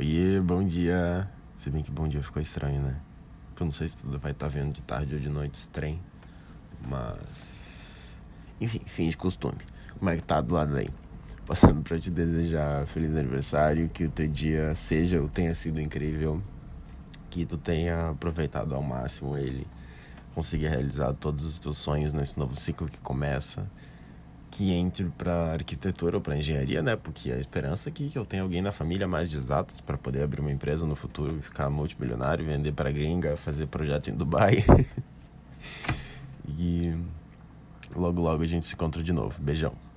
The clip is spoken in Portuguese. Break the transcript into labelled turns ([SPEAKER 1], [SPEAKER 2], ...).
[SPEAKER 1] Oiê, bom dia. Se bem que bom dia ficou estranho, né? Eu não sei se tu vai estar tá vendo de tarde ou de noite esse trem. Mas. Enfim, fim de costume. Como é que tá do lado aí? Passando pra te desejar feliz aniversário, que o teu dia seja ou tenha sido incrível, que tu tenha aproveitado ao máximo ele, conseguir realizar todos os teus sonhos nesse novo ciclo que começa que entre para arquitetura ou para engenharia, né? Porque a esperança é que eu tenha alguém na família mais de exatas para poder abrir uma empresa no futuro, ficar multimilionário, vender para gringa, fazer projeto em Dubai. e logo logo a gente se encontra de novo. Beijão.